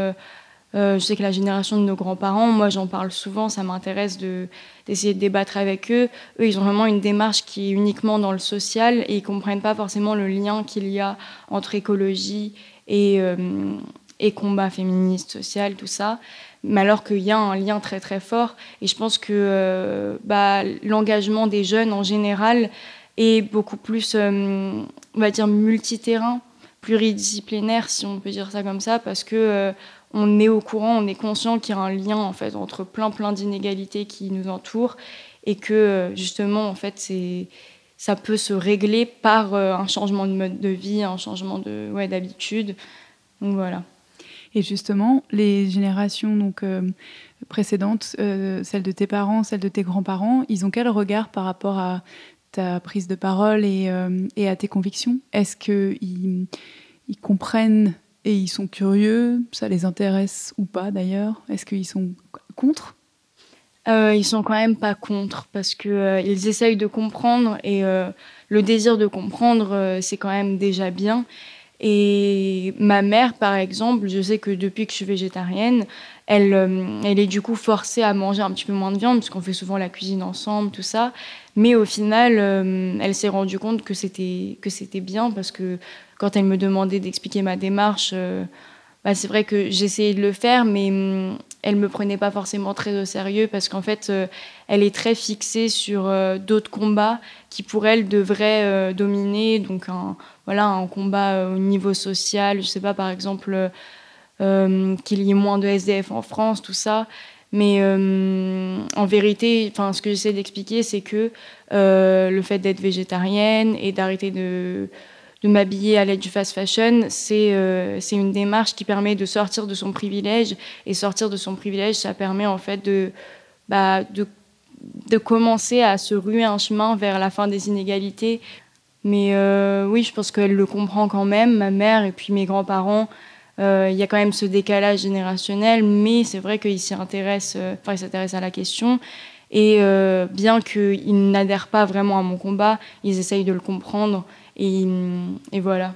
je sais que la génération de nos grands-parents, moi j'en parle souvent, ça m'intéresse d'essayer de, débattre avec eux. Eux, ils ont vraiment une démarche qui est uniquement dans le social et ils comprennent pas forcément le lien qu'il y a entre écologie et, et combat féministe, social, tout ça mais alors qu'il y a un lien très très fort. Et je pense que euh, bah, l'engagement des jeunes en général est beaucoup plus, euh, on va dire, multiterrain, pluridisciplinaire, si on peut dire ça comme ça, parce que euh, on est au courant, on est conscient qu'il y a un lien en fait entre plein plein d'inégalités qui nous entourent et que justement en fait ça peut se régler par un changement de mode de vie, un changement d'habitude. Donc voilà. Et justement, les générations donc euh, précédentes, euh, celles de tes parents, celles de tes grands-parents, ils ont quel regard par rapport à ta prise de parole et, et à tes convictions? Est-ce qu'ils ils comprennent et ils sont curieux? Ça les intéresse ou pas d'ailleurs? Est-ce qu'ils sont contre? Euh, Ils sont quand même pas contre parce que euh, ils essayent de comprendre et euh, le désir de comprendre, euh, c'est quand même déjà bien. Et ma mère, par exemple, je sais que depuis que je suis végétarienne, elle, euh, est du coup forcée à manger un petit peu moins de viande parce qu'on fait souvent la cuisine ensemble, tout ça. Mais au final, euh, elle s'est rendue compte que c'était que c'était bien parce que quand elle me demandait d'expliquer ma démarche, euh, bah, c'est vrai que j'essayais de le faire, mais hum, elle me prenait pas forcément très au sérieux parce qu'en fait, euh, elle est très fixée sur euh, d'autres combats qui pour elle devraient euh, dominer. Donc un, voilà, un combat au niveau social, je sais pas, par exemple, euh, qu'il y ait moins de SDF en France, tout ça. Mais euh, en vérité, ce que j'essaie d'expliquer, c'est que le fait d'être végétarienne et d'arrêter de, de m'habiller à l'aide du fast fashion, c'est euh, c'est une démarche qui permet de sortir de son privilège. Et sortir de son privilège, ça permet en fait de, bah, commencer à se ruer un chemin vers la fin des inégalités. Mais euh, oui, je pense qu'elle le comprend quand même, ma mère et puis mes grands-parents. Euh, Il y a quand même ce décalage générationnel, mais c'est vrai qu'ils s'y intéressent, enfin, ils s'intéressent à la question. Et bien qu'ils n'adhèrent pas vraiment à mon combat, ils essayent de le comprendre. Et, et voilà.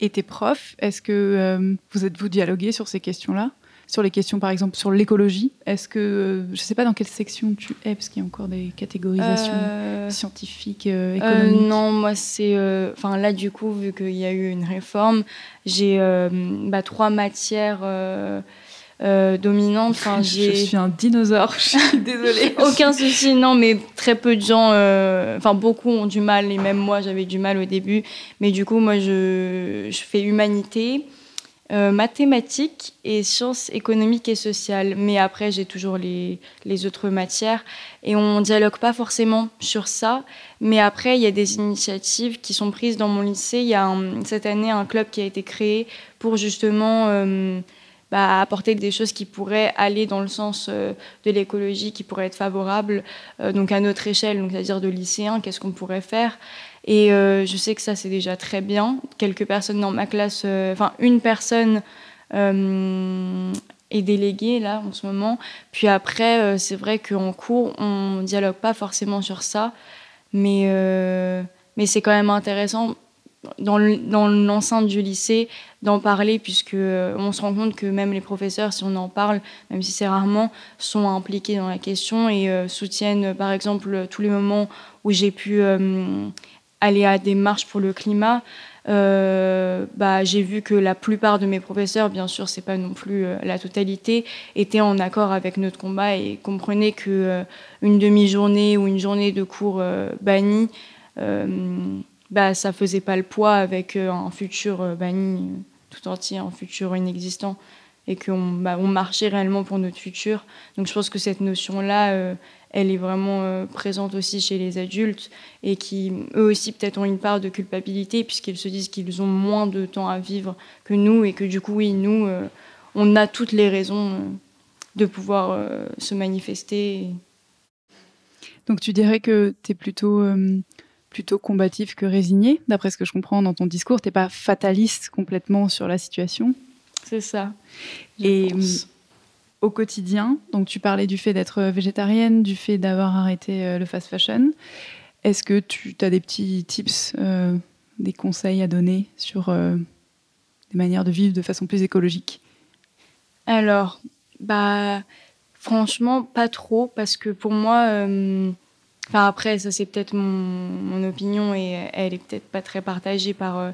Et tes profs, est-ce que euh, vous êtes-vous dialogué sur ces questions-là? Sur les questions, par exemple, sur l'écologie Est-ce que, euh, je ne sais pas dans quelle section tu es, parce qu'il y a encore des catégorisations Euh, scientifiques, économiques non, moi c'est. Enfin là, du coup, vu qu'il y a eu une réforme, j'ai bah, trois matières euh, dominantes. Enfin, Je suis un dinosaure, je suis désolée. aucun souci. Non, mais très peu de gens. euh, Enfin, beaucoup ont du mal, et même moi, j'avais du mal au début. Mais du coup, moi, je, je fais humanité. euh, mathématiques et sciences économiques et sociales. Mais après, j'ai toujours les, les autres matières. Et on dialogue pas forcément sur ça. Mais après, il y a des initiatives qui sont prises dans mon lycée. Il y a un- cette année un club qui a été créé pour justement bah, apporter des choses qui pourraient aller dans le sens euh, de l'écologie, qui pourraient être favorables, euh, donc à notre échelle, c'est-à-dire de lycéens, qu'est-ce qu'on pourrait faire. Et euh, je sais que ça, c'est déjà très bien. Quelques personnes dans ma classe, enfin une personne est déléguée là en ce moment. Puis après, c'est vrai qu'en cours, on dialogue pas forcément sur ça, mais, mais c'est quand même intéressant dans le- dans l'enceinte du lycée d'en parler puisque euh, on se rend compte que même les professeurs, si on en parle, même si c'est rarement, sont impliqués dans la question et euh, soutiennent euh, par exemple tous les moments où j'ai pu euh, aller à des marches pour le climat. euh, bah, j'ai vu que la plupart de mes professeurs, bien sûr, c'est pas non plus euh, la totalité, étaient en accord avec notre combat et comprenaient que euh, une demi-journée ou une journée de cours euh, banni, euh, bah, ça faisait pas le poids avec euh, un futur euh, banni euh, tout entier, un futur inexistant, et qu'on bah, on marchait réellement pour notre futur. Donc je pense que cette notion-là, elle est vraiment présente aussi chez les adultes, et qui, eux aussi, peut-être ont une part de culpabilité, puisqu'ils se disent qu'ils ont moins de temps à vivre que nous, et que du coup, oui, nous, on a toutes les raisons de pouvoir se manifester. Donc tu dirais que tu es plutôt, plutôt combatif que résigné, d'après ce que je comprends dans ton discours. Tu pas fataliste complètement sur la situation. C'est ça. Et pense. au quotidien, donc tu parlais du fait d'être végétarienne, du fait d'avoir arrêté euh, le fast fashion. Est-ce que tu as des petits tips, euh, des conseils à donner sur euh, des manières de vivre de façon plus écologique? Alors, bah, franchement, pas trop, parce que pour moi, euh, enfin après, ça c'est peut-être mon, mon opinion et elle est peut-être pas très partagée par euh,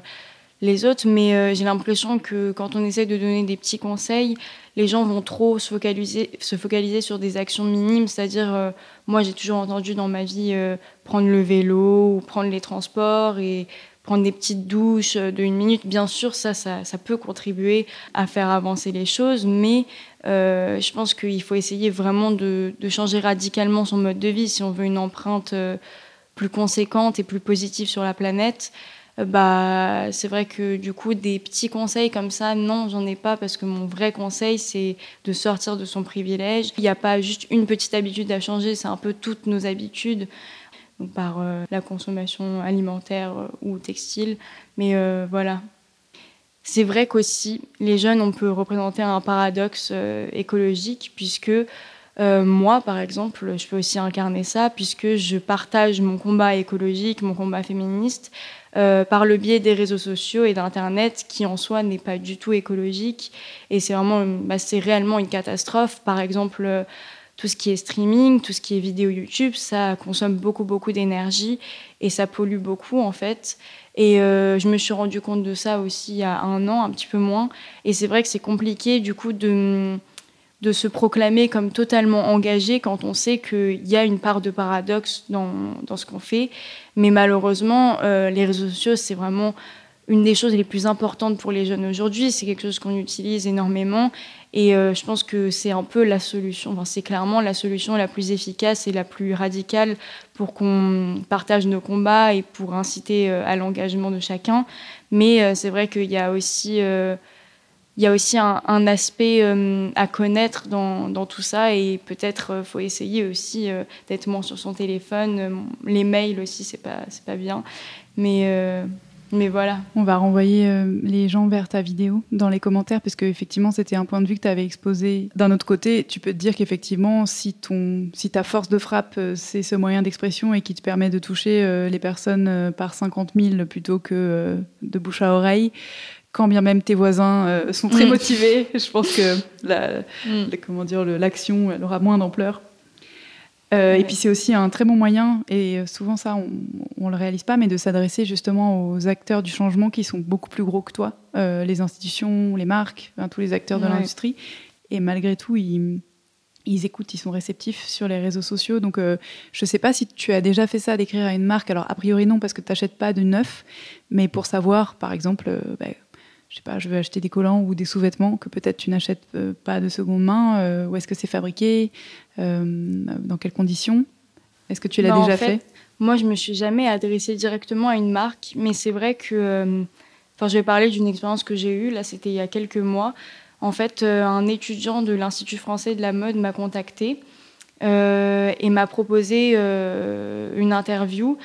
les autres, mais euh, j'ai l'impression que quand on essaie de donner des petits conseils, les gens vont trop se focaliser, se focaliser sur des actions minimes, c'est-à-dire, euh, moi j'ai toujours entendu dans ma vie euh, prendre le vélo ou prendre les transports et prendre des petites douches de une minute. Bien sûr, ça, ça, ça peut contribuer à faire avancer les choses, mais euh, je pense qu'il faut essayer vraiment de, de changer radicalement son mode de vie si on veut une empreinte euh, plus conséquente et plus positive sur la planète. Euh, bah, c'est vrai que du coup, des petits conseils comme ça, non, j'en ai pas parce que mon vrai conseil, c'est de sortir de son privilège. Il n'y a pas juste une petite habitude à changer, c'est un peu toutes nos habitudes. Par la consommation alimentaire ou textile. Mais voilà. C'est vrai qu'aussi, les jeunes, on peut représenter un paradoxe écologique, puisque moi, par exemple, je peux aussi incarner ça, puisque je partage mon combat écologique, mon combat féministe, euh, par le biais des réseaux sociaux et d'Internet, qui en soi n'est pas du tout écologique. Et c'est vraiment, bah, c'est réellement une catastrophe. Par exemple, euh, tout ce qui est streaming, tout ce qui est vidéo YouTube, ça consomme beaucoup, beaucoup d'énergie et ça pollue beaucoup en fait. Et euh, je me suis rendu compte de ça aussi il y a un an, un petit peu moins. Et c'est vrai que c'est compliqué du coup de de se proclamer comme totalement engagé quand on sait qu'il y a une part de paradoxe dans, dans ce qu'on fait. Mais malheureusement, euh, les réseaux sociaux, c'est vraiment une des choses les plus importantes pour les jeunes aujourd'hui. C'est quelque chose qu'on utilise énormément. Et euh, je pense que c'est un peu la solution, enfin, c'est clairement la solution la plus efficace et la plus radicale pour qu'on partage nos combats et pour inciter euh, à l'engagement de chacun. Mais c'est vrai qu'il y a aussi il y a aussi un, aspect euh, à connaître dans, tout ça et peut-être euh, faut essayer aussi euh, d'être moins sur son téléphone. les mails aussi, c'est pas, c'est pas bien. Mais, mais voilà. On va renvoyer les gens vers ta vidéo dans les commentaires parce que effectivement c'était un point de vue que tu avais exposé. D'un autre côté, tu peux te dire qu'effectivement, si, ton, si ta force de frappe, c'est ce moyen d'expression et qui te permet de toucher les personnes par 50 000 plutôt que de bouche à oreille, quand bien même tes voisins euh, sont très mm. motivés, je pense que la, mm. comment dire, l'action elle aura moins d'ampleur. Euh, et puis c'est aussi un très bon moyen, et euh, souvent ça on ne le réalise pas, mais de s'adresser justement aux acteurs du changement qui sont beaucoup plus gros que toi, les institutions, les marques, tous les acteurs de l'industrie. Et malgré tout, ils, ils, écoutent, ils sont réceptifs sur les réseaux sociaux. Donc je ne sais pas si tu as déjà fait ça, d'écrire à une marque. Alors a priori non, parce que tu n'achètes pas de neuf, mais pour savoir, par exemple, bah, je sais pas, je veux acheter des collants ou des sous-vêtements que peut-être tu n'achètes euh, pas de seconde main. Euh, où est-ce que c'est fabriqué euh, Dans quelles conditions? Est-ce que tu l'as bah, déjà fait, Moi, je me suis jamais adressée directement à une marque, mais c'est vrai que, enfin, je vais parler d'une expérience que j'ai eue. Là, c'était il y a quelques mois. En fait, un étudiant de l'Institut français de la mode m'a contacté et m'a proposé une interview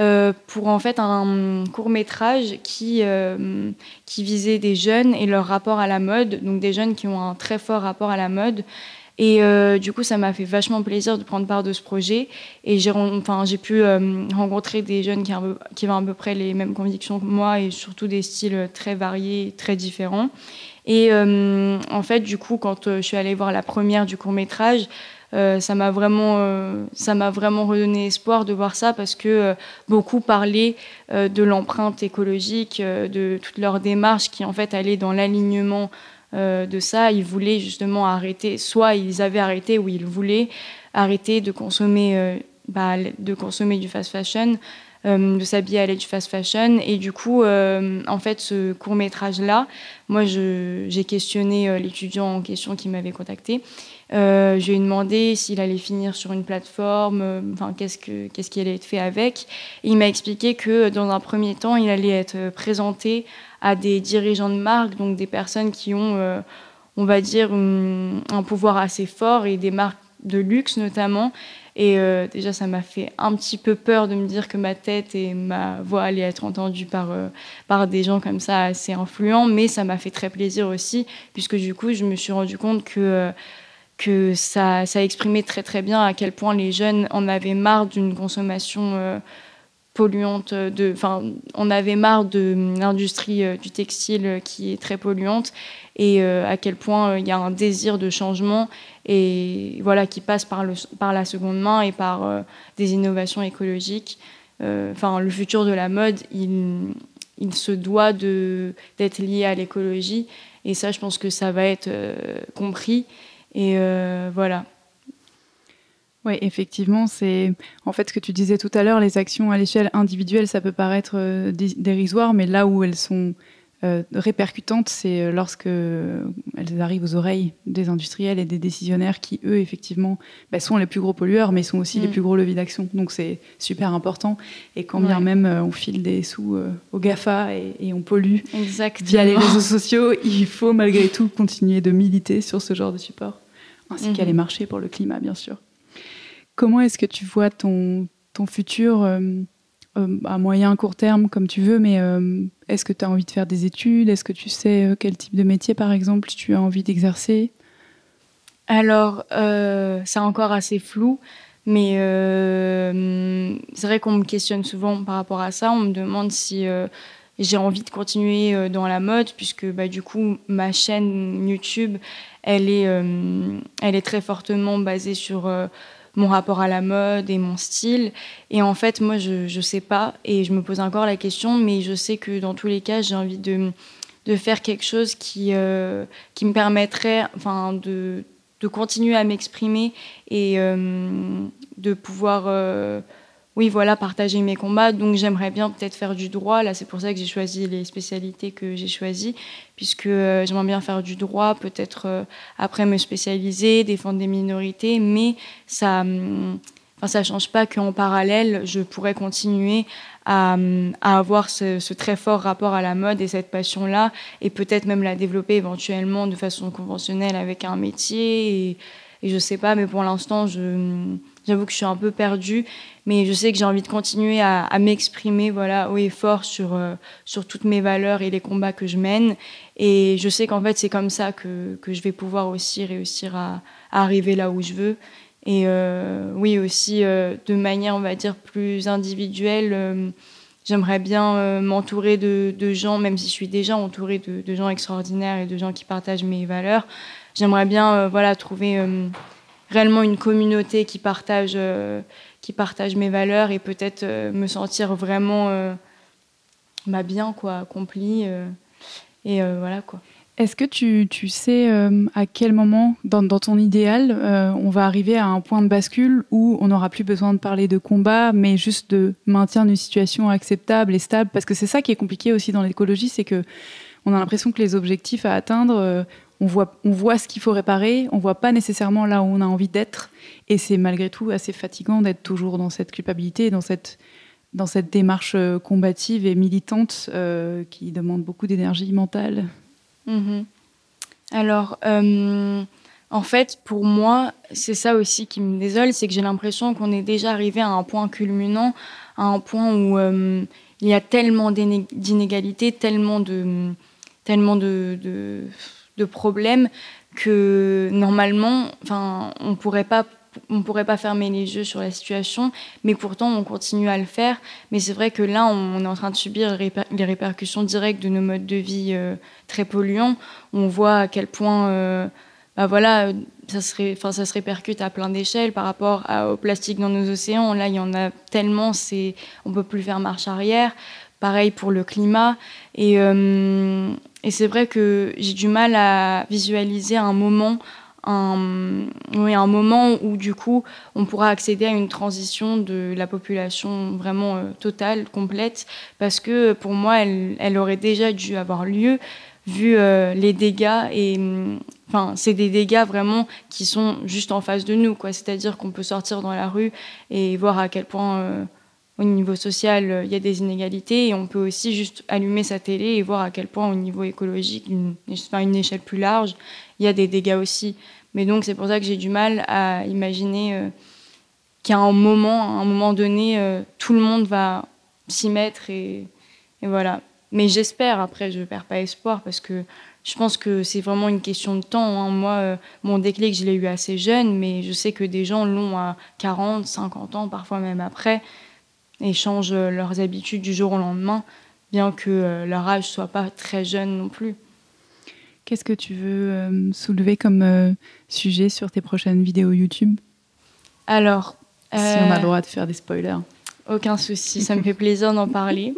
euh, pour en fait un court métrage qui, euh, qui visait des jeunes et leur rapport à la mode, donc des jeunes qui ont un très fort rapport à la mode. Et euh, du coup, ça m'a fait vachement plaisir de prendre part de ce projet. Et j'ai enfin, pu rencontrer des jeunes qui, qui avaient à peu près les mêmes convictions que moi et surtout des styles très variés, très différents. Et en fait, du coup, quand je suis allée voir la première du court métrage, euh, ça m'a vraiment, euh, vraiment redonné espoir de voir ça parce que euh, beaucoup parlaient de l'empreinte écologique, de toute leur démarche qui en fait allait dans l'alignement de ça. Ils voulaient justement arrêter, soit ils avaient arrêté ou ils voulaient arrêter de consommer, bah, de consommer du fast fashion. de s'habiller à l'aide du fast fashion. Et du coup, en fait, ce court métrage-là, moi, j'ai questionné l'étudiant en question qui m'avait contacté. Euh, je lui ai demandé s'il allait finir sur une plateforme, euh, enfin, qu'est-ce, que, qui allait être fait avec. il m'a expliqué que dans un premier temps, il allait être présenté à des dirigeants de marque, donc des personnes qui ont, euh, on va dire, un pouvoir assez fort et des marques de luxe notamment. Et déjà, ça m'a fait un petit peu peur de me dire que ma tête et ma voix allaient être entendues par, par des gens comme ça assez influents, mais ça m'a fait très plaisir aussi, puisque du coup, je me suis rendu compte que que ça, ça exprimait très très bien à quel point les jeunes en avaient marre d'une consommation euh, polluante, de, enfin, on avait marre de l'industrie euh, du textile qui est très polluante et euh, à quel point il y a un désir de changement et voilà qui passe par, le, par la seconde main et par des innovations écologiques. Enfin, le futur de la mode, il se doit d'être lié à l'écologie et ça, je pense que ça va être compris. Et euh, voilà. Oui, effectivement, c'est en fait ce que tu disais tout à l'heure, les actions à l'échelle individuelle, ça peut paraître euh, dérisoire, mais là où elles sont euh, répercutantes, c'est lorsque elles arrivent aux oreilles des industriels et des décisionnaires qui, eux, effectivement, bah, sont les plus gros pollueurs, mais sont aussi les mm. plus gros leviers d'action. Donc c'est super important. Et quand bien même on file des sous au GAFA et, on pollue via les réseaux sociaux, il faut malgré tout continuer de militer sur ce genre de support ainsi qu'à les mhm. marchés pour le climat, bien sûr. Comment est-ce que tu vois ton ton futur à moyen, court terme, comme tu veux, mais est-ce que tu as envie de faire des études? Est-ce que tu sais quel type de métier, par exemple, tu as envie d'exercer? Alors, c'est encore assez flou. Mais c'est vrai qu'on me questionne souvent par rapport à ça. On me demande si j'ai envie de continuer euh, dans la mode puisque bah, du coup ma chaîne YouTube elle est, euh, très fortement basée sur euh, mon rapport à la mode et mon style. Et en fait moi je ne sais pas et je me pose encore la question mais je sais que dans tous les cas j'ai envie de, de faire quelque chose qui, qui me permettrait enfin de, de continuer à m'exprimer et de pouvoir oui, voilà, partager mes combats. Donc j'aimerais bien peut-être faire du droit. Là, c'est pour ça que j'ai choisi les spécialités que j'ai choisies, puisque euh, j'aimerais bien faire du droit, peut-être euh, après me spécialiser, défendre des minorités, mais ça, hum, ça change pas qu'en parallèle, je pourrais continuer à, hum, avoir ce, très fort rapport à la mode et cette passion-là, et peut-être même la développer éventuellement de façon conventionnelle avec un métier. Et, et je sais pas, mais pour l'instant, je hum, J'avoue que je suis un peu perdue, mais je sais que j'ai envie de continuer à, m'exprimer voilà, haut et fort sur, euh, sur toutes mes valeurs et les combats que je mène. Et je sais qu'en fait, c'est comme ça que, que, je vais pouvoir aussi réussir à, arriver là où je veux. Et euh, oui, aussi euh, de manière, on va dire, plus individuelle, j'aimerais bien m'entourer de, gens, même si je suis déjà entourée de, gens extraordinaires et de gens qui partagent mes valeurs. J'aimerais bien voilà, trouver réellement une communauté qui partage, euh, qui partage mes valeurs et peut-être euh, me sentir vraiment euh, bah, bien, quoi, accomplie. et voilà, quoi. Est-ce que tu, tu sais à quel moment, dans, dans ton idéal, on va arriver à un point de bascule où on n'aura plus besoin de parler de combat, mais juste de maintien d'une situation acceptable et stable? Parce que c'est ça qui est compliqué aussi dans l'écologie, c'est que on a l'impression que les objectifs à atteindre, on voit, on voit ce qu'il faut réparer, on voit pas nécessairement là où on a envie d'être. Et c'est malgré tout assez fatigant d'être toujours dans cette culpabilité, dans cette, dans cette démarche euh, combative et militante euh, qui demande beaucoup d'énergie mentale. Mhm. Alors, euh, en fait, pour moi, c'est ça aussi qui me désole, c'est que j'ai l'impression qu'on est déjà arrivé à un point culminant, à un point où il y a tellement d'inégalités, tellement de, tellement de de problèmes que normalement, enfin, on pourrait pas on pourrait pas fermer les yeux sur la situation, mais pourtant on continue à le faire. Mais c'est vrai que là, on est en train de subir les répercussions directes de nos modes de vie euh, très polluants. On voit à quel point, euh, bah voilà, ça se, ça se répercute à plein d'échelles par rapport au plastique dans nos océans. Là, il y en a tellement, c'est, on peut plus faire marche arrière. Pareil pour le climat. Et, euh, et c'est vrai que j'ai du mal à visualiser un moment, un, oui, un moment où du coup on pourra accéder à une transition de la population vraiment euh, totale, complète, parce que pour moi elle, elle, aurait déjà dû avoir lieu vu euh, les dégâts et enfin c'est des dégâts vraiment qui sont juste en face de nous quoi c'est-à-dire qu'on peut sortir dans la rue et voir à quel point au niveau social, euh, il y a des inégalités et on peut aussi juste allumer sa télé et voir à quel point au niveau écologique, une, enfin, une échelle plus large, il y a des dégâts aussi. Mais donc c'est pour ça que j'ai du mal à imaginer euh, qu'à un moment, à un moment donné, euh, tout le monde va s'y mettre et, voilà. Mais j'espère, après je ne perds pas espoir parce que je pense que c'est vraiment une question de temps. Hein. Moi, mon déclic, je l'ai eu assez jeune, mais je sais que des gens l'ont à 40, 50 ans, parfois même après et changent euh, leurs habitudes du jour au lendemain, bien que euh, leur âge soit pas très jeune non plus. Qu'est-ce que tu veux euh, soulever comme sujet sur tes prochaines vidéos YouTube? Alors, si on a le droit de faire des spoilers. Aucun souci, ça me fait plaisir d'en parler.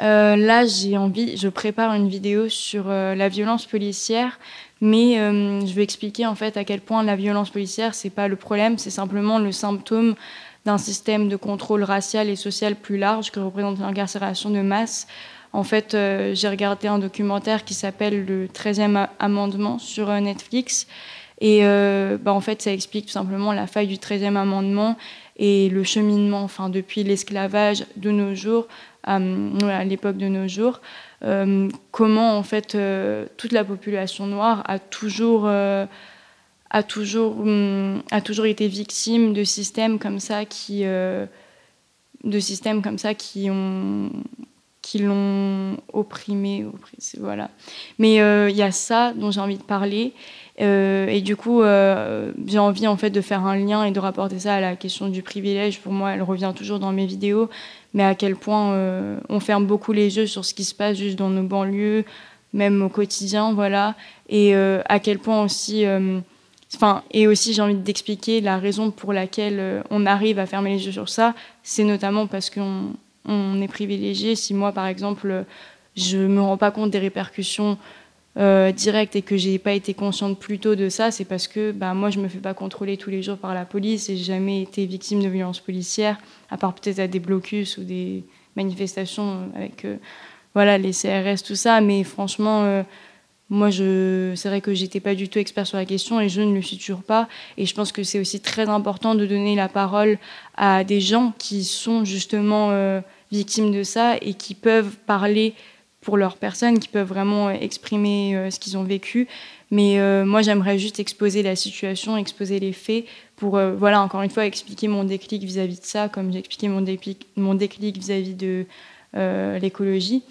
là, j'ai envie, je prépare une vidéo sur la violence policière, mais je vais expliquer en fait à quel point la violence policière c'est pas le problème, c'est simplement le symptôme d'un système de contrôle racial et social plus large que représente l'incarcération de masse. En fait, euh, j'ai regardé un documentaire qui s'appelle Le 13e amendement sur euh, Netflix. Et euh, bah, en fait, ça explique tout simplement la faille du 13e amendement et le cheminement, enfin, depuis l'esclavage de nos jours, à l'époque de nos jours, comment en fait toute la population noire a toujours a toujours, hum, a toujours été victime de systèmes comme ça qui, euh, de systèmes comme ça qui ont qui l'ont opprimé, voilà. Mais il y a ça dont j'ai envie de parler. et du coup, j'ai envie en fait de faire un lien et de rapporter ça à la question du privilège. Pour moi, elle revient toujours dans mes vidéos, mais à quel point on ferme beaucoup les yeux sur ce qui se passe juste dans nos banlieues, même au quotidien, voilà. Et à quel point aussi Enfin, et aussi, j'ai envie d'expliquer la raison pour laquelle euh, on arrive à fermer les yeux sur ça. C'est notamment parce qu'on on est privilégié. Si moi, par exemple, je me rends pas compte des répercussions euh, directes et que j'ai pas été consciente plus tôt de ça, c'est parce que bah, moi, je me fais pas contrôler tous les jours par la police et j'ai jamais été victime de violences policières, à part peut-être à des blocus ou des manifestations avec euh, voilà les CRS, tout ça. Mais franchement moi, c'est vrai que j'étais pas du tout expert sur la question et je ne le suis toujours pas. Et je pense que c'est aussi très important de donner la parole à des gens qui sont justement euh, victimes de ça et qui peuvent parler pour leur personne, qui peuvent vraiment exprimer euh, ce qu'ils ont vécu. Mais euh, moi, j'aimerais juste exposer la situation, exposer les faits pour, voilà, encore une fois, expliquer mon déclic vis-à-vis de ça, comme j'ai expliqué mon déclic vis-à-vis de l'écologie.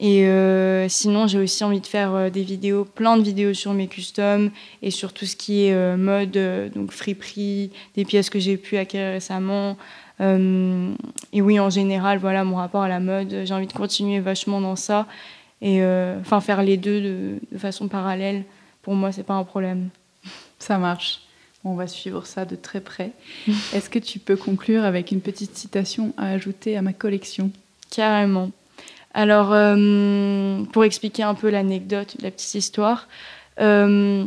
Et euh, sinon, j'ai aussi envie de faire euh, des vidéos, plein de vidéos sur mes customs et sur tout ce qui est euh, mode, donc friperie, des pièces que j'ai pu acquérir récemment. et oui, en général, voilà mon rapport à la mode. J'ai envie de continuer vachement dans ça et enfin faire les deux de, façon parallèle. Pour moi, c'est pas un problème. Ça marche. On va suivre ça de très près. Est-ce que tu peux conclure avec une petite citation à ajouter à ma collection? Carrément. Alors, euh, pour expliquer un peu l'anecdote, la petite histoire, euh,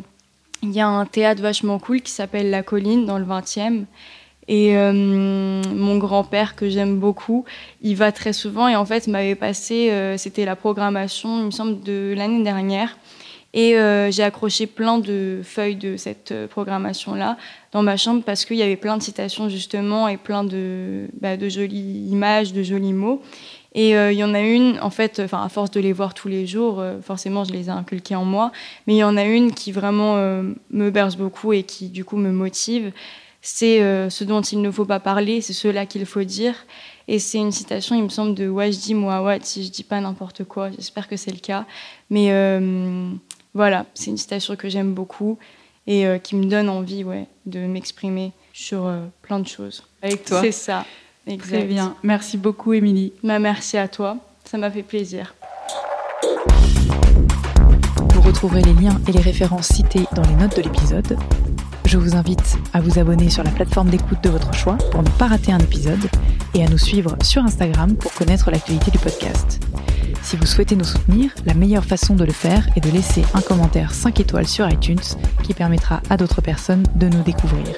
il y a un théâtre vachement cool qui s'appelle La Colline dans le 20e. Et euh, mon grand-père, que j'aime beaucoup, il va très souvent et en fait m'avait passé, c'était la programmation, il me semble, de l'année dernière. Et j'ai accroché plein de feuilles de cette programmation-là dans ma chambre parce qu'il y avait plein de citations justement et plein de, bah, de jolies images, de jolis mots. Et euh, il y en a une, en fait, enfin, à force de les voir tous les jours, euh, forcément, je les ai inculquées en moi. Mais il y en a une qui vraiment euh, me berce beaucoup et qui, du coup, me motive. C'est ce dont il ne faut pas parler, c'est cela qu'il faut dire. Et c'est une citation, il me semble, de Wajdi Mouawad, si je dis pas n'importe quoi. J'espère que c'est le cas. Mais voilà, c'est une citation que j'aime beaucoup et qui me donne envie ouais, de m'exprimer sur plein de choses. Avec toi C'est ça. Très bien. Merci beaucoup, Émilie. Bah, merci à toi. Ça m'a fait plaisir. Vous retrouverez les liens et les références cités dans les notes de l'épisode. Je vous invite à vous abonner sur la plateforme d'écoute de votre choix pour ne pas rater un épisode et à nous suivre sur Instagram pour connaître l'actualité du podcast. Si vous souhaitez nous soutenir, la meilleure façon de le faire est de laisser un commentaire 5 étoiles sur iTunes qui permettra à d'autres personnes de nous découvrir.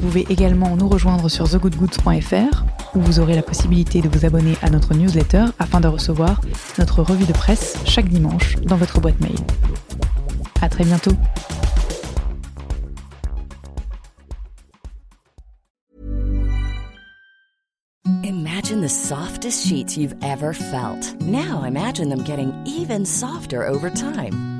Vous pouvez également nous rejoindre sur thegoodgoods.fr où vous aurez la possibilité de vous abonner à notre newsletter afin de recevoir notre revue de presse chaque dimanche dans votre boîte mail. À très bientôt. Imagine the softest sheets you've ever felt. Now imagine them getting even softer over time.